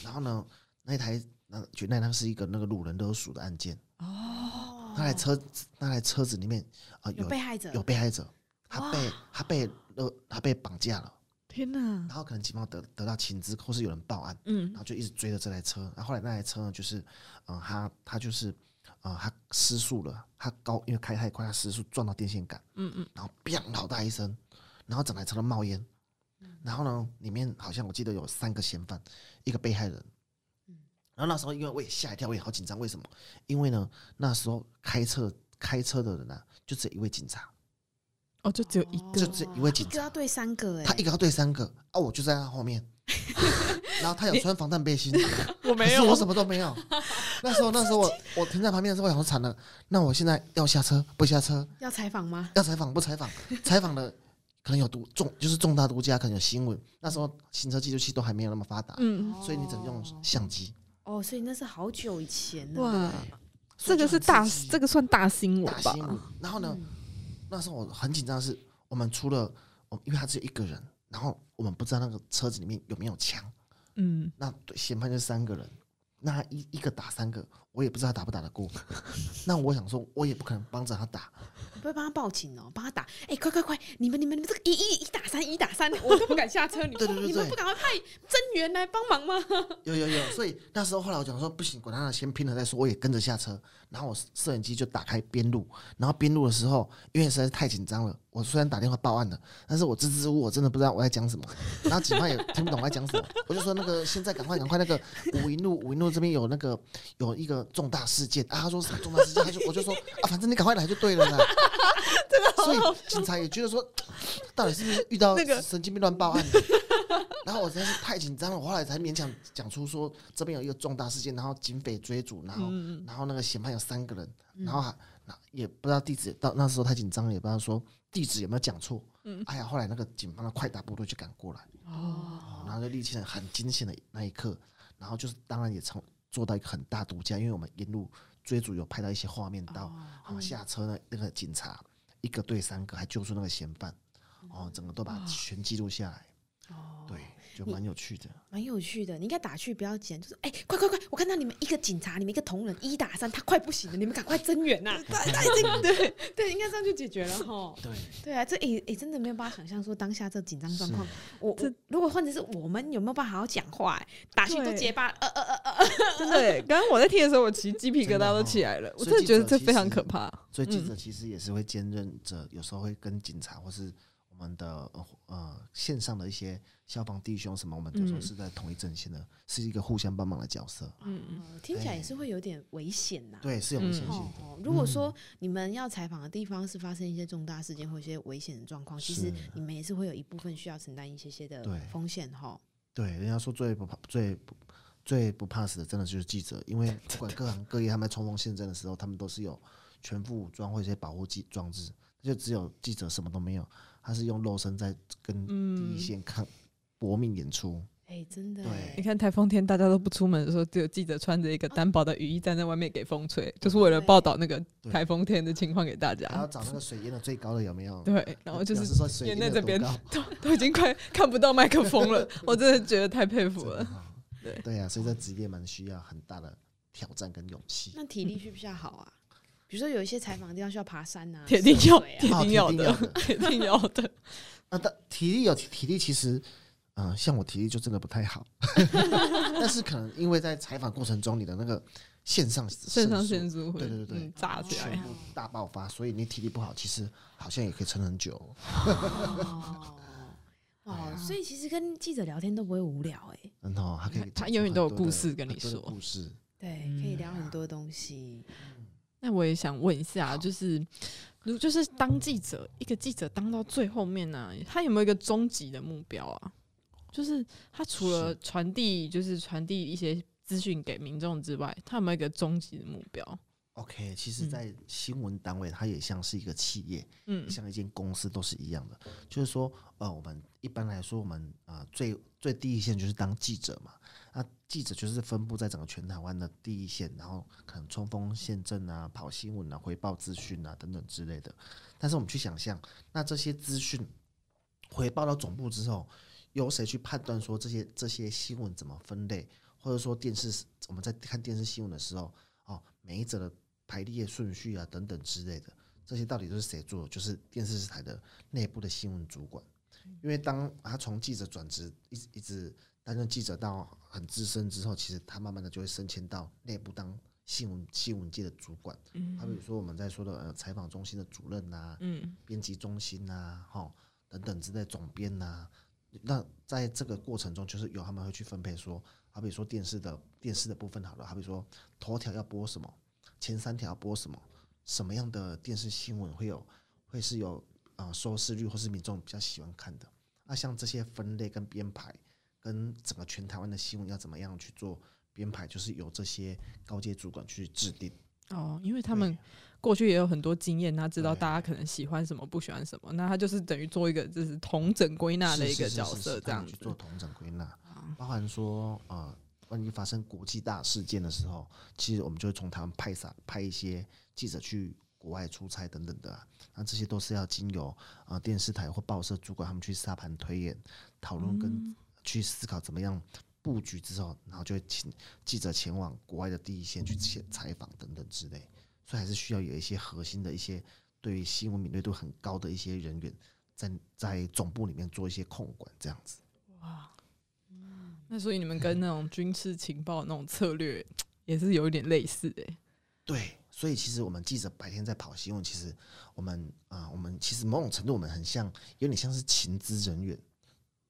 然后呢，那一台那就那台是一个那个路人勒索的案件哦。那台车子那台车子里面啊、呃、有，有被害者，有被害者，他被他被勒他被绑架了。天呐！然后可能警方得得到情资，或是有人报案，嗯，然后就一直追着这台车。然后后来那台车呢，就是嗯，他他就是。啊、呃，他失速了，他高因为开太快，他失速撞到电线杆，嗯嗯，然后“砰”好大一声，然后整台车都冒烟，然后呢，里面好像我记得有三个嫌犯，一个被害人，然后那时候因为我也吓一跳，我也好紧张，为什么？因为呢，那时候开车开车的人呢、啊，就只有一位警察，哦，就只有一个，就只有一位警察，一个要对三个，哎，他一个要对三个，啊，我就在他后面。然后他有穿防弹背心，我没有，我什么都没有。那时候，那时候我我停在旁边的时候，我想说惨了，那我现在要下车不下车？要采访吗？要采访不采访？采访的可能有独重，就是重大独家，可能有新闻。那时候行车记录器都还没有那么发达，嗯，所以你只能用相机。哦，所以那是好久以前了。哇，这个是大这个算大新闻吧？大新闻。然后呢，嗯那时候我很紧张的是，我们除了我，因为他只有一个人，然后我们不知道那个车子里面有没有枪。嗯，那对嫌犯就是三个人，那一一个打三个，我也不知道他打不打得过。那我想说，我也不可能帮着他打。不会帮他报警哦，帮他打。哎、快快快！你们你们你们这个一一一打三一打三，我都不敢下车。你们对你们对不赶快派增援来帮忙吗？有有有，所以那时候后来我讲说不行，管他呢，先拼了再说。我也跟着下车，然后我摄影机就打开边路，然后边路的时候，因为实在是太紧张了，我虽然打电话报案了，但是我支支吾吾，我真的不知道我在讲什么，然后警方也听不懂我在讲什么，我就说那个现在赶快赶快那个五营路五营路这边有那个有一个重大事件啊，他说什么重大事件，他就我就说啊，反正你赶快来就对了啦。所以警察也觉得说，到底是不是遇到那个神经病乱报案的？然后我实在是太紧张了，我后来才勉强讲出说这边有一个重大事件，然后警匪追逐，然后、嗯然后那个嫌犯有三个人，然后还那也不知道地址，到那时候太紧张了，也不知道说地址有没有讲错。嗯哎呀，后来那个警方的快打部队就赶过来，哦，然后就立起了很惊险的那一刻，然后就是当然也从做到一个很大独家，因为我们沿路追逐有拍到一些画面到，然后下车呢那个警察一个对三个还救出那个嫌犯，哦，整个都把全记录下来，就蛮有趣的。蛮有趣的。你应该打趣不要剪，就是哎、快快快！我看到你们一个警察，你们一个同仁一打三，他快不行了，你们赶快增援呐！他他已经 对对，应该这样就解决了哈。对，对啊，这哎哎、真的没有办法想象说当下这紧张状况，我这如果换成是我们有没有办法好好讲话、欸？打去都结巴，呃呃呃呃，真的耶，刚刚我在听的时候，我其实鸡皮疙瘩都起来了，我真的觉得这非常可怕。所以记者其实也是会兼任着，有时候会跟警察或是我们的呃呃线上的一些消防弟兄什么，我们就说是在同一阵线的，是一个互相帮忙的角色。嗯嗯，呃听起来也是会有点危险呐。对，是有危险性哦如果说你们要采访的地方是发生一些重大事件或一些危险的状况，其实你们也是会有一部分需要承担一些些的风险哈。对，人家说最不怕、最不最不怕死的，真的就是记者，因为 不管各行各业，他们在冲锋陷阵的时候，他们都是有全副武装或者一些保护机装置，就只有记者什么都没有，他是用肉身在跟第一线看搏命演出。哎，真的对欸，你看台风天大家都不出门的时候，只有记者穿着一个单薄的雨衣站在外面给风吹，就是为了报道那个台风天的情况给大家。然后。找那个水淹的最高的有没有？对，然后就是说水淹在这边都都已经快看不到麦克风了，我真的觉得太佩服了。对对呀、所以这职业蛮需要很大的挑战跟勇气。那体力需不需要好啊？比如说有一些采访的地方需要爬山啊，铁定要，铁定要的，哦铁定要的铁定要的。啊，但体力有体体力，其实，嗯、像我体力就真的不太好，但是可能因为在采访过程中，你的那个线上肾上素腺素会对对对嗯炸起来全。部大爆发，所以你体力不好，其实好像也可以撑很久。哦哦，所以其实跟记者聊天都不会无聊哎，嗯哦他可以他永远都有很多的故事跟你说故事。对，可以聊很多东西。那我也想问一下，就是如就是当记者，一个记者当到最后面呢、他有没有一个终极的目标啊？就是他除了传递，就是传递一些资讯给民众之外，他有没有一个终极的目标？OK，其实，在新闻单位，它也像是一个企业，嗯像一间公司都是一样的。就是说，呃，我们一般来说，我们啊、呃、最最第一线就是当记者嘛。那记者就是分布在整个全台湾的第一线，然后可能冲锋陷阵啊、跑新闻啊、回报资讯啊等等之类的。但是我们去想象，那这些资讯回报到总部之后，由谁去判断说这些这些新闻怎么分类，或者说电视我们在看电视新闻的时候，哦，每一则的排列顺序啊，等等之类的，这些到底都是谁做的？就是电视台的内部的新闻主管。因为当他从记者转职，一直一直担任记者到很资深之后，其实他慢慢的就会升迁到内部当新闻新闻界的主管。他比如说我们在说的呃采访中心的主任啊，嗯编辑中心啊，哈等等之类总编呐。那在这个过程中，就是有他们会去分配说，好比说电视的电视的部分好了，好比说头条要播什么。前三条播什么？什么样的电视新闻会有会是有啊、呃、收视率，或是民众比较喜欢看的？那像这些分类跟编排，跟整个全台湾的新闻要怎么样去做编排，就是由这些高阶主管去制定。哦，因为他们过去也有很多经验，他知道大家可能喜欢什么，不喜欢什么，那他就是等于做一个就是统整归纳的一个角色，这样子。去做统整归纳，包含说呃，万一发生国际大事件的时候，其实我们就会从他们派上派一些记者去国外出差等等的，那这些都是要经由呃电视台或报社主管他们去沙盘推演、讨论跟去思考怎么样布局之后，然后就会请记者前往国外的第一线去采采访等等之类。所以还是需要有一些核心的一些对于新闻敏锐度很高的一些人员在在总部里面做一些控管，这样子。哇，嗯，那所以你们跟那种军事情报那种策略也是有一点类似的。对，所以其实我们记者白天在跑新闻，其实我们啊，我们其实某种程度我们很像，有点像是情资人员，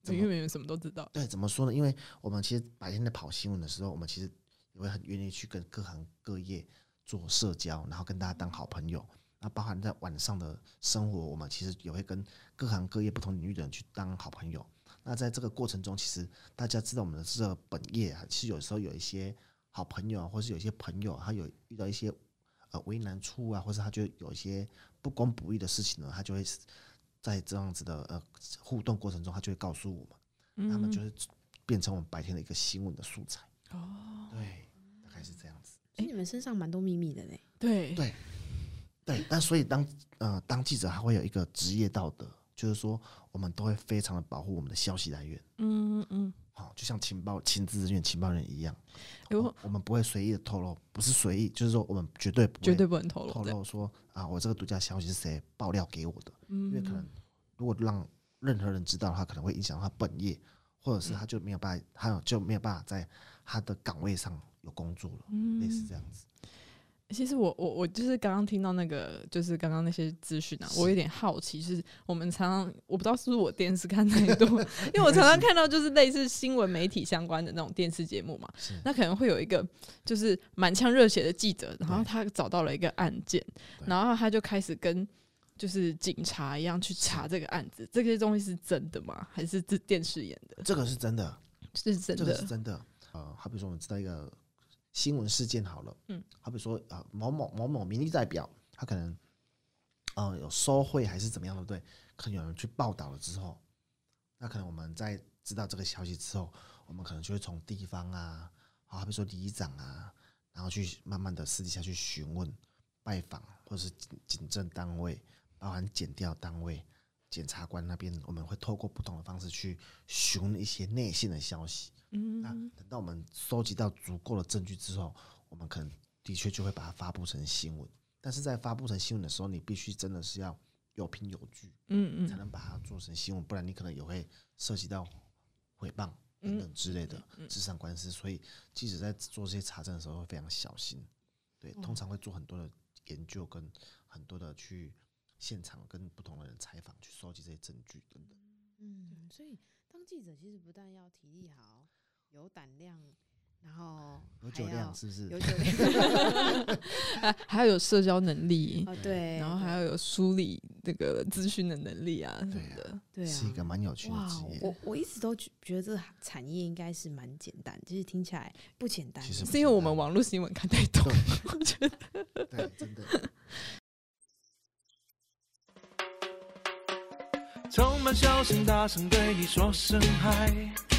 因为什么都知道。对，怎么说呢？因为我们其实白天在跑新闻的时候，我们其实也会很愿意去跟各行各业。做社交，然后跟大家当好朋友。那包含在晚上的生活，我们其实也会跟各行各业不同领域的人去当好朋友。那在这个过程中，其实大家知道我们的这个本业啊，其实有时候有一些好朋友，或是有一些朋友，他有遇到一些呃为难处啊，或是他就有一些不公不义的事情呢，他就会在这样子的呃互动过程中，他就会告诉我们，他们就是变成我们白天的一个新闻的素材。哦，对，大概是这样子。哎，你们身上蛮多秘密的嘞。对对对，那所以当呃当记者他会有一个职业道德，就是说我们都会非常的保护我们的消息来源。嗯嗯，好，就像情报、情资人员、情报人一样，我我们不会随意的透露，不是随意，就是说我们绝对不绝对不能透露透露说啊，我这个独家消息是谁爆料给我的，因为可能如果让任何人知道的话，可能会影响他本业，或者是他就没有办法，他就没有办法在他的岗位上。有工作了，类似这样子。其实我我我就是刚刚听到那个，就是刚刚那些资讯啊，我有点好奇，就是我们常常我不知道是不是我电视看太多，因为我常常看到就是类似新闻媒体相关的那种电视节目嘛，那可能会有一个就是满腔热血的记者，然后他找到了一个案件，然后他就开始跟就是警察一样去查这个案子，这些东西是真的吗？还是这电视演的？这个是真的，是真的，这是真的。呃，好比说我们知道一个。新闻事件好了，嗯，好比说啊，某某某某民意代表，他可能，呃，有收贿还是怎么样，的对？可能有人去报道了之后，那可能我们在知道这个消息之后，我们可能就会从地方啊，好比说里长啊，然后去慢慢的私底下去询问、拜访，或者是警警政单位，包含检调单位、检察官那边，我们会透过不同的方式去询问一些内线的消息。嗯，那等到我们收集到足够的证据之后，我们可能的确就会把它发布成新闻。但是在发布成新闻的时候，你必须真的是要有凭有据，嗯嗯，才能把它做成新闻，不然你可能也会涉及到诽谤等等之类的智商官司。所以记者在做这些查证的时候会非常小心，对，通常会做很多的研究跟很多的去现场跟不同的人采访，去收集这些证据等等。嗯，所以当记者其实不但要体力好。有胆量，然后有酒量，是不是？有酒量，还要有社交能力，哦、对，然后还要有梳理这个资讯的能力啊，什么的，对啊，是一个蛮有趣的职业。我我一直都觉得这个产业应该是蛮简单，其实听起来不简单，其实是因为我们网络新闻看太多，我觉得，对，真的。充满笑声，大声对你说声嗨。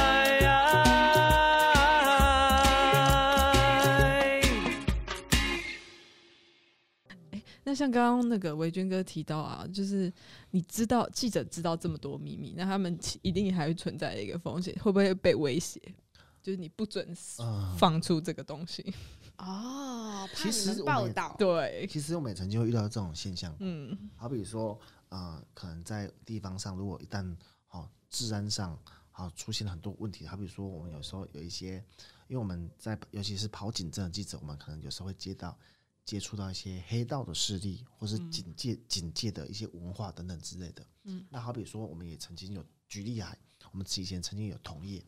那像刚刚那个维军哥提到啊，就是你知道记者知道这么多秘密，那他们一定还会存在一个风险，会不会被威胁？就是你不准放出这个东西 哦，怕你们报道。对，其实我们也曾经会遇到这种现象，嗯，好比说，呃，可能在地方上，如果一旦哦治安上好出现了很多问题，好比说我们有时候有一些，因为我们在尤其是跑警证的记者，我们可能有时候会接到。接触到一些黑道的势力，或是警戒、警戒的一些文化等等之类的。嗯，那好比说，我们也曾经有举例啊，我们之前曾经有同业，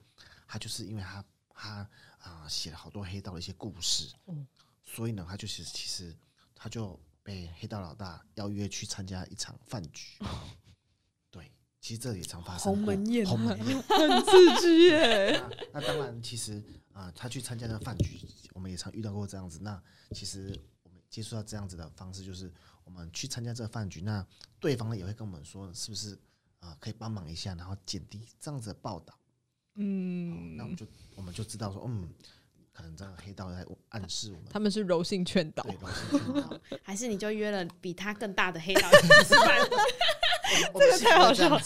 他就是因为他他啊写了好多黑道的一些故事，嗯，所以呢，他就是其实他就被黑道老大邀约去参加一场饭局。对，其实这也常发生。鸿门宴，鸿门宴很刺激耶。那当然，其实啊、呃，他去参加那个饭局，我们也常遇到过这样子。那其实接触到这样子的方式，就是我们去参加这个饭局，那对方呢也会跟我们说，是不是啊、呃、可以帮忙一下，然后减低这样子的报道。嗯，那我们就我们就知道说，嗯，可能这个黑道在暗示我们，他们是柔性劝导，对，柔性劝导，还是你就约了比他更大的黑道吃饭？这个太好笑了。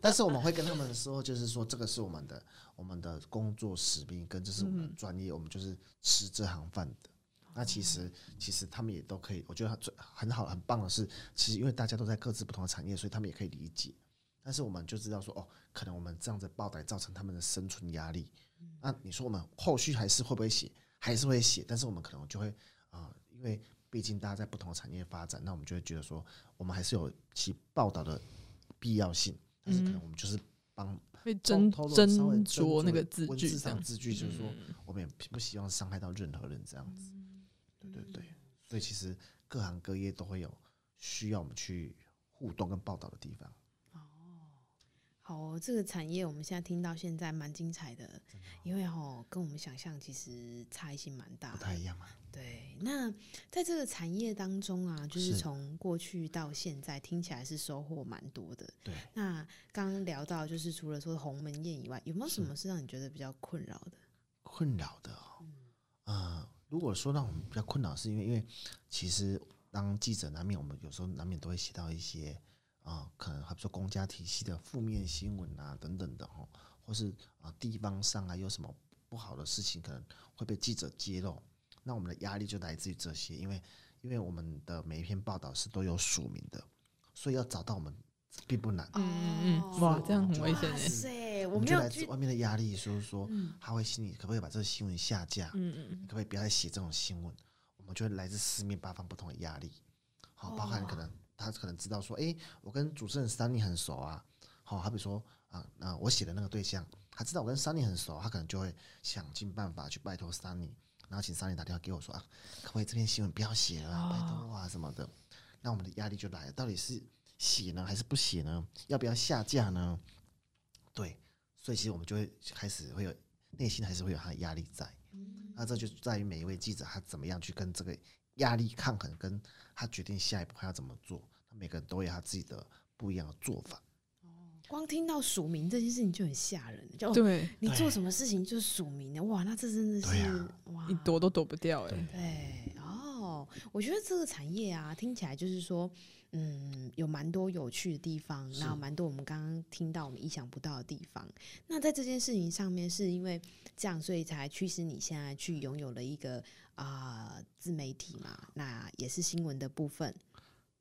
但是我们会跟他们说，就是说这个是我们的我们的工作使命，跟这是我们的专业，我们就是吃这行饭的。那其实其实他们也都可以，我觉得最很好很棒的是，其实因为大家都在各自不同的产业，所以他们也可以理解。但是我们就知道说，哦，可能我们这样子报道造成他们的生存压力。那你说我们后续还是会不会写？还是会写，但是我们可能就会啊、呃，因为毕竟大家在不同的产业发展，那我们就会觉得说，我们还是有其报道的必要性。但是可能我们就是帮会斟斟酌那个字句，上字句就是说，我们也不希望伤害到任何人这样子。对对对，所以其实各行各业都会有需要我们去互动跟报道的地方。哦，这个产业我们现在听到现在蛮精彩的，因为哦，跟我们想象其实差异性蛮大的，不太一样嘛。对，那在这个产业当中啊，就是从过去到现在，听起来是收获蛮多的。对，那刚刚聊到，就是除了说鸿门宴以外，有没有什么是让你觉得比较困扰的？困扰的哦，嗯、呃，如果说让我们比较困扰，是因为因为其实当记者难免，我们有时候难免都会写到一些。啊，可能还不说公家体系的负面新闻啊，等等的哈，或是啊地方上啊有什么不好的事情，可能会被记者揭露，那我们的压力就来自于这些，因为因为我们的每一篇报道是都有署名的，所以要找到我们并不难。嗯嗯嗯，哇，这样很危险哎！我们就来自外面的压力，所以说他会心里可不可以把这个新闻下架？嗯嗯，可不可以不要再写这种新闻？我们就会来自四面八方不同的压力，好，包含可能。他可能知道说，哎、欸，我跟主持人 Sunny 很熟啊，好，好比说啊，那我写的那个对象，他知道我跟 Sunny 很熟，他可能就会想尽办法去拜托 Sunny，然后请 Sunny 打电话给我说啊，可不可以这篇新闻不要写了，拜托啊什么的，那我们的压力就来了，到底是写呢还是不写呢？要不要下架呢？对，所以其实我们就会开始会有内心还是会有他的压力在，那这就在于每一位记者他怎么样去跟这个压力抗衡，跟他决定下一步他要怎么做。每个人都有他自己的不一样的做法。哦，光听到署名这件事情就很吓人，就对你做什么事情就是署名的，哇，那这真的是、啊、哇，你躲都躲不掉哎。对，哦，我觉得这个产业啊，听起来就是说，嗯，有蛮多有趣的地方，那蛮多我们刚刚听到我们意想不到的地方。那在这件事情上面，是因为这样，所以才驱使你现在去拥有了一个啊、呃、自媒体嘛，那也是新闻的部分。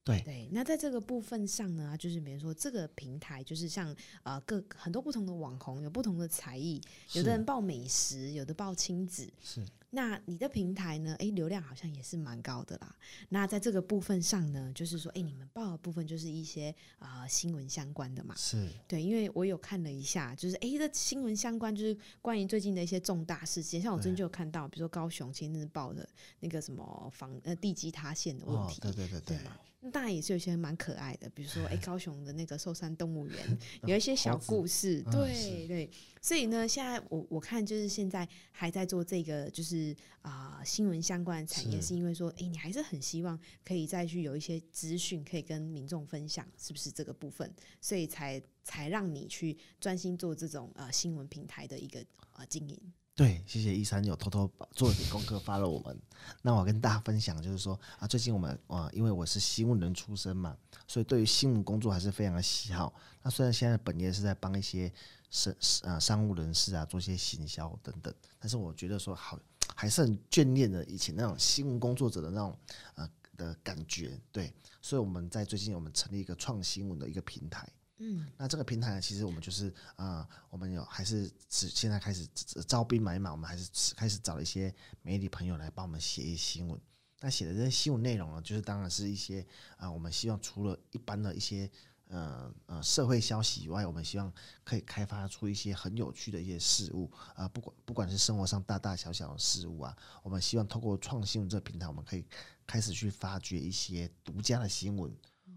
对对，那在这个部分上呢，就是比如说这个平台，就是像呃各很多不同的网红，有不同的才艺，有的人报美食，有的报亲子，是。那你的平台呢？诶，流量好像也是蛮高的啦。那在这个部分上呢，就是说，诶，你们报的部分就是一些啊、呃、新闻相关的嘛，是。对，因为我有看了一下，就是诶，这新闻相关就是关于最近的一些重大事件，像我最近就有看到，比如说高雄前日报的那个什么房呃地基塌陷的问题，哦、对对对对。对那当然也是有些蛮可爱的，比如说，哎，高雄的那个寿山动物园 有一些小故事，对对。所以呢，现在我我看就是现在还在做这个，就是啊、呃、新闻相关的产业，是，因为说，哎，你还是很希望可以再去有一些资讯可以跟民众分享，是不是这个部分？所以才才让你去专心做这种呃新闻平台的一个呃经营。对，谢谢一三有偷偷做了点功课发了我们。那我跟大家分享就是说啊，最近我们啊，因为我是新闻人出身嘛，所以对于新闻工作还是非常的喜好。那虽然现在本业是在帮一些商啊商务人士啊做一些行销等等，但是我觉得说好还是很眷恋的以前那种新闻工作者的那种呃的感觉。对，所以我们在最近我们成立一个创新闻的一个平台。嗯，那这个平台呢，其实我们就是啊、呃，我们有还是只现在开始招兵买马，我们还是开始找一些媒体朋友来帮我们写一些新闻。那写的这些新闻内容呢，就是当然是一些啊、呃，我们希望除了一般的一些呃呃社会消息以外，我们希望可以开发出一些很有趣的一些事物啊，不管不管是生活上大大小小的事物啊，我们希望透过创新闻这个平台，我们可以开始去发掘一些独家的新闻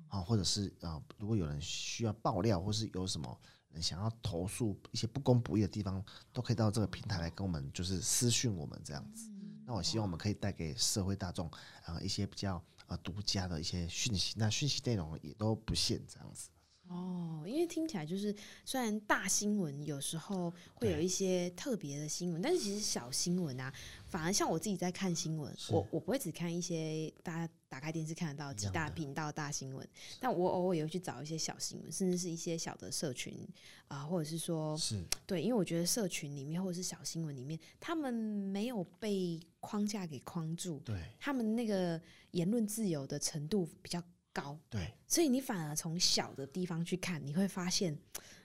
啊，或者是啊，如果有人需要爆料，或是有什么人想要投诉一些不公不义的地方，都可以到这个平台来跟我们就是私讯我们这样子。那我希望我们可以带给社会大众啊一些比较。啊独家的一些讯息，那讯息内容也都不限这样子。哦，因为听起来就是，虽然大新闻有时候会有一些特别的新闻，但是其实小新闻啊，反而像我自己在看新闻，我我不会只看一些大家打开电视看得到几大频道大新闻，但我偶尔也会去找一些小新闻，甚至是一些小的社群啊、呃，或者是说，是。对，因为我觉得社群里面或者是小新闻里面，他们没有被框架给框住，对，他们那个言论自由的程度比较高，对，所以你反而从小的地方去看，你会发现，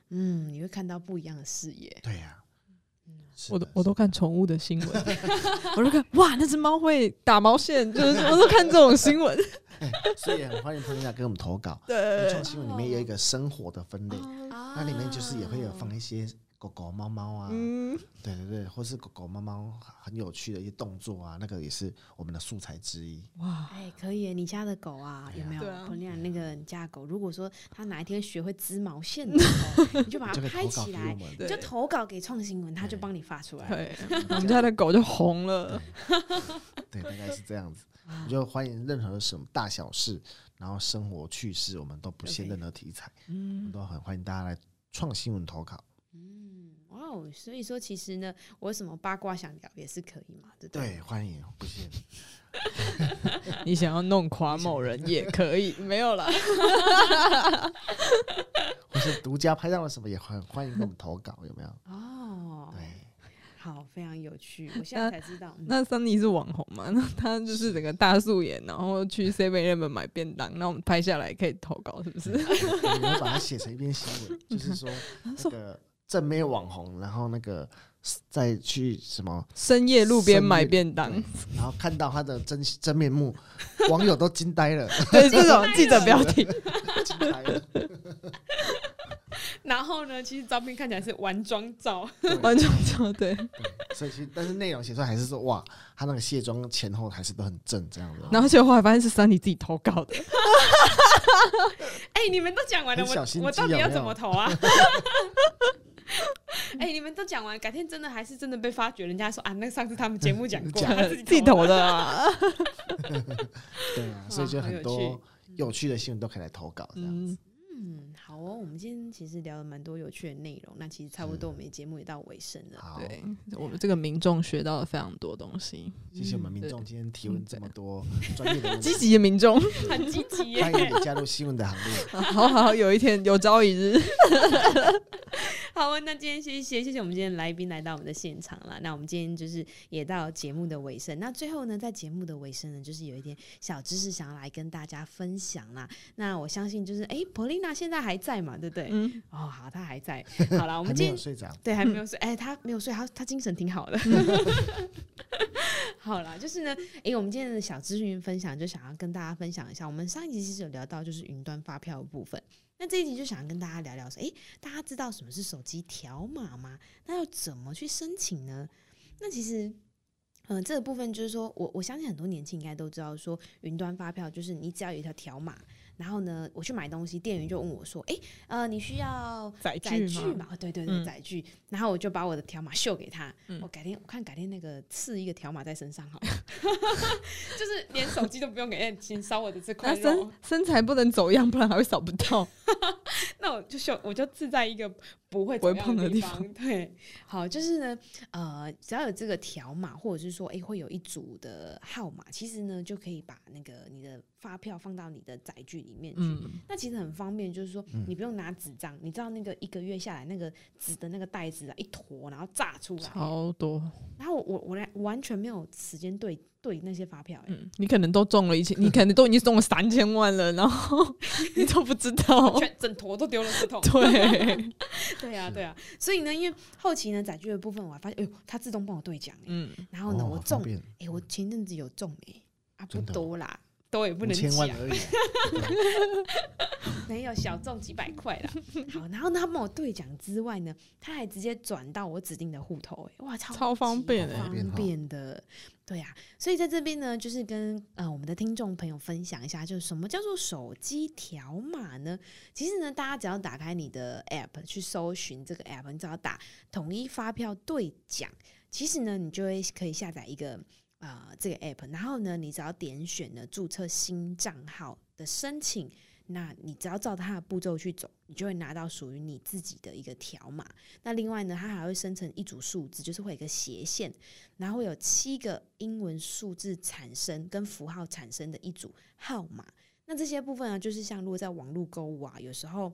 嗯，你会看到不一样的视野。对呀、啊，我都我都看宠物的新闻，我都看哇，那只猫会打毛线，就是我都看这种新闻。所以很欢迎朋友来给我们投稿。对，创新闻里面有一个生活的分类，哦、那里面就是也会有放一些。狗狗、猫猫啊，嗯，对对对，或是狗狗、猫猫很有趣的一些动作啊，那个也是我们的素材之一。哇，哎，可以，你家的狗啊，有没有？彭丽那个你家的狗，如果说它哪一天学会织毛线的时候，你就把它拍起来，就投稿给创新闻，它就帮你发出来。对，我们家的狗就红了。对，大概是这样子。我就欢迎任何什么大小事，然后生活趣事，我们都不限任何题材，嗯，都很欢迎大家来创新闻投稿。哦，所以说其实呢，我有什么八卦想聊也是可以嘛，对不对？对，欢迎，不限。你想要弄垮某人也可以，没有了。或是独家拍到了什么，也很欢迎给我们投稿，有没有？哦，对，好，非常有趣。我现在才知道，那 Sunny 是网红嘛？那他就是整个大素颜，然后去 Seven Eleven 买便当，那我们拍下来可以投稿，是不是？我们把它写成一篇新闻，就是说那个。正妹网红，然后那个再去什么深夜路边买便当，然后看到他的真真面目，网友都惊呆了。对，这种记者标题，惊呆了。然后呢，其实照片看起来是完妆照，完妆照，对。对，所以其实但是内容写出来还是说，哇，他那个卸妆前后还是都很正这样子。然后结果后来发现是 Sunny 自己投稿的。哎、欸，你们都讲完了，我我到底要怎么投啊？哎、欸，你们都讲完，改天真的还是真的被发觉，人家说啊，那上次他们节目讲过，他自己投的啊。对啊，所以就很多有趣的新闻都可以来投稿这样子。嗯，好哦，我们今天其实聊了蛮多有趣的内容，那其实差不多，我们节目也到尾声了。好，对，我们这个民众学到了非常多东西。谢谢我们民众今天提问这么多专业的积极的民众，很积极耶，欢迎你加入新闻的行列。好好，有一天有朝一日。好啊，那今天谢谢谢谢我们今天来宾来到我们的现场了。那我们今天就是也到节目的尾声。那最后呢，在节目的尾声呢，就是有一点小知识想要来跟大家分享啦。那我相信就是哎，Polina 现在还在嘛，对不对？嗯。哦，好，她还在。好了，我们今天睡着。对，还没有睡。哎，他没有睡，他他精神挺好的。好啦，就是呢，哎，我们今天的小资讯分享就想要跟大家分享一下。我们上一集其实有聊到就是云端发票的部分。那这一集就想跟大家聊聊说，诶，大家知道什么是手机条码吗？那要怎么去申请呢？那其实，嗯、呃，这个部分就是说我我相信很多年轻应该都知道，说云端发票就是你只要有一条条码。然后呢，我去买东西，店员就问我说：“哎，呃，你需要载具吗？”对对对，载具。然后我就把我的条码秀给他。我改天我看改天那个刺一个条码在身上好了，就是连手机都不用给，先烧我的这块肉。身身材不能走样，不然还会扫不到。那我就秀，我就刺在一个不会不会碰的地方。对，好，就是呢，呃，只要有这个条码，或者是说，哎，会有一组的号码，其实呢，就可以把那个你的发票放到你的载具里面去，嗯、那其实很方便，就是说你不用拿纸张，嗯、你知道那个一个月下来那个纸的那个袋子啊，一坨，然后炸出来。超多，然后我我来完全没有时间对对那些发票，嗯，你可能都中了一千，你可能都已经中了三千万了，然后 你都不知道，全整坨都丢了个桶，对，对啊对啊，所以呢，因为后期呢载具的部分，我还发现，哎呦，它自动帮我兑奖，嗯，然后呢，我中，哎，我前阵子有中，哎，啊不多啦。多也不能千万讲，而已。没有小中几百块啦。好，然后呢他帮我兑奖之外呢，他还直接转到我指定的户头、欸，哇，超超方便欸方便的。对呀、啊，所以在这边呢，就是跟呃我们的听众朋友分享一下，就是什么叫做手机条码呢？其实呢，大家只要打开你的 App 去搜寻这个 App，你只要打“统一发票兑奖”，其实呢，你就会可以下载一个呃这个 App，然后呢，你只要点选呢注册新账号的申请。那你只要照它的步骤去走，你就会拿到属于你自己的一个条码。那另外呢，它还会生成一组数字，就是会有一个斜线，然后有七个英文数字产生跟符号产生的一组号码。那这些部分呢，就是像如果在网络购物啊，有时候。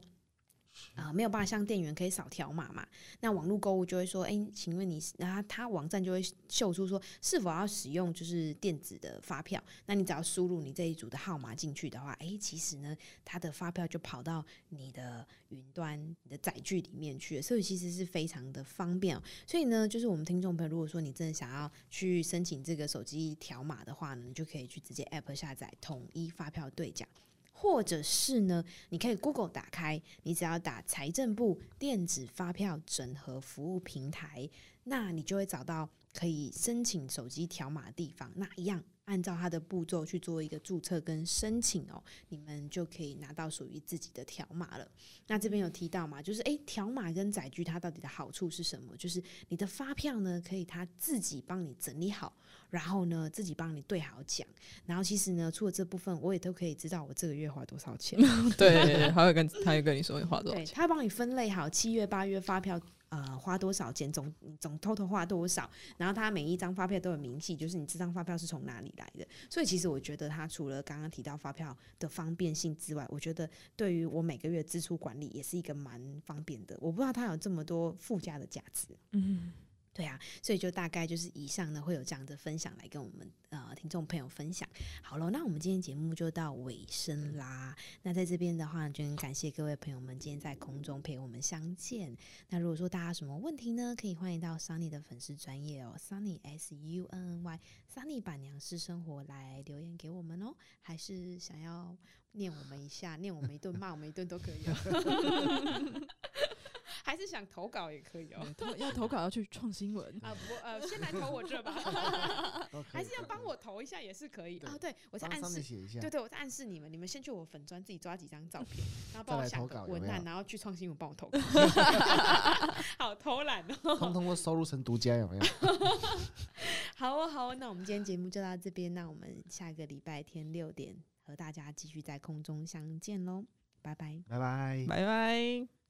啊、没有办法像店员可以扫条码嘛？那网络购物就会说，哎，请问你，然后他网站就会秀出说是否要使用就是电子的发票。那你只要输入你这一组的号码进去的话，哎，其实呢，他的发票就跑到你的云端、你的载具里面去了，所以其实是非常的方便。所以呢，就是我们听众朋友，如果说你真的想要去申请这个手机条码的话呢，你就可以去直接 App 下载统一发票兑奖。或者是呢，你可以 Google 打开，你只要打财政部电子发票整合服务平台，那你就会找到可以申请手机条码的地方。那一样按照它的步骤去做一个注册跟申请哦，你们就可以拿到属于自己的条码了。那这边有提到嘛，就是诶，条码跟载具它到底的好处是什么？就是你的发票呢，可以它自己帮你整理好。然后呢，自己帮你对好奖。然后其实呢，除了这部分，我也都可以知道我这个月花多少钱。对，他会跟他会跟你说你花多少钱。对，他帮你分类好七月、八月发票呃花多少钱，总总偷偷花多少。然后他每一张发票都有明细，就是你这张发票是从哪里来的。所以其实我觉得他除了刚刚提到发票的方便性之外，我觉得对于我每个月支出管理也是一个蛮方便的。我不知道他有这么多附加的价值。嗯。对啊，所以就大概就是以上呢，会有这样的分享来跟我们呃听众朋友分享。好了，那我们今天节目就到尾声啦。那在这边的话，就很感谢各位朋友们今天在空中陪我们相见。那如果说大家有什么问题呢，可以欢迎到 Sunny 的粉丝专业哦，Sunny S U N N Y Sunny 板娘私生活来留言给我们哦。还是想要念我们一下，念我们一顿，骂我们一顿都可以哦。还是想投稿也可以哦，投要投稿要去创新闻啊不呃，先来投我这吧，还是要帮我投一下也是可以啊。对，我在暗示，对对，我在暗示你们，你们先去我粉砖自己抓几张照片，然后帮我想个文案，然后去创新闻帮我投稿。好偷懒哦，通通都收录成独家有没有？好哦好哦，那我们今天节目就到这边，那我们下个礼拜天六点和大家继续在空中相见喽，拜拜拜拜拜拜。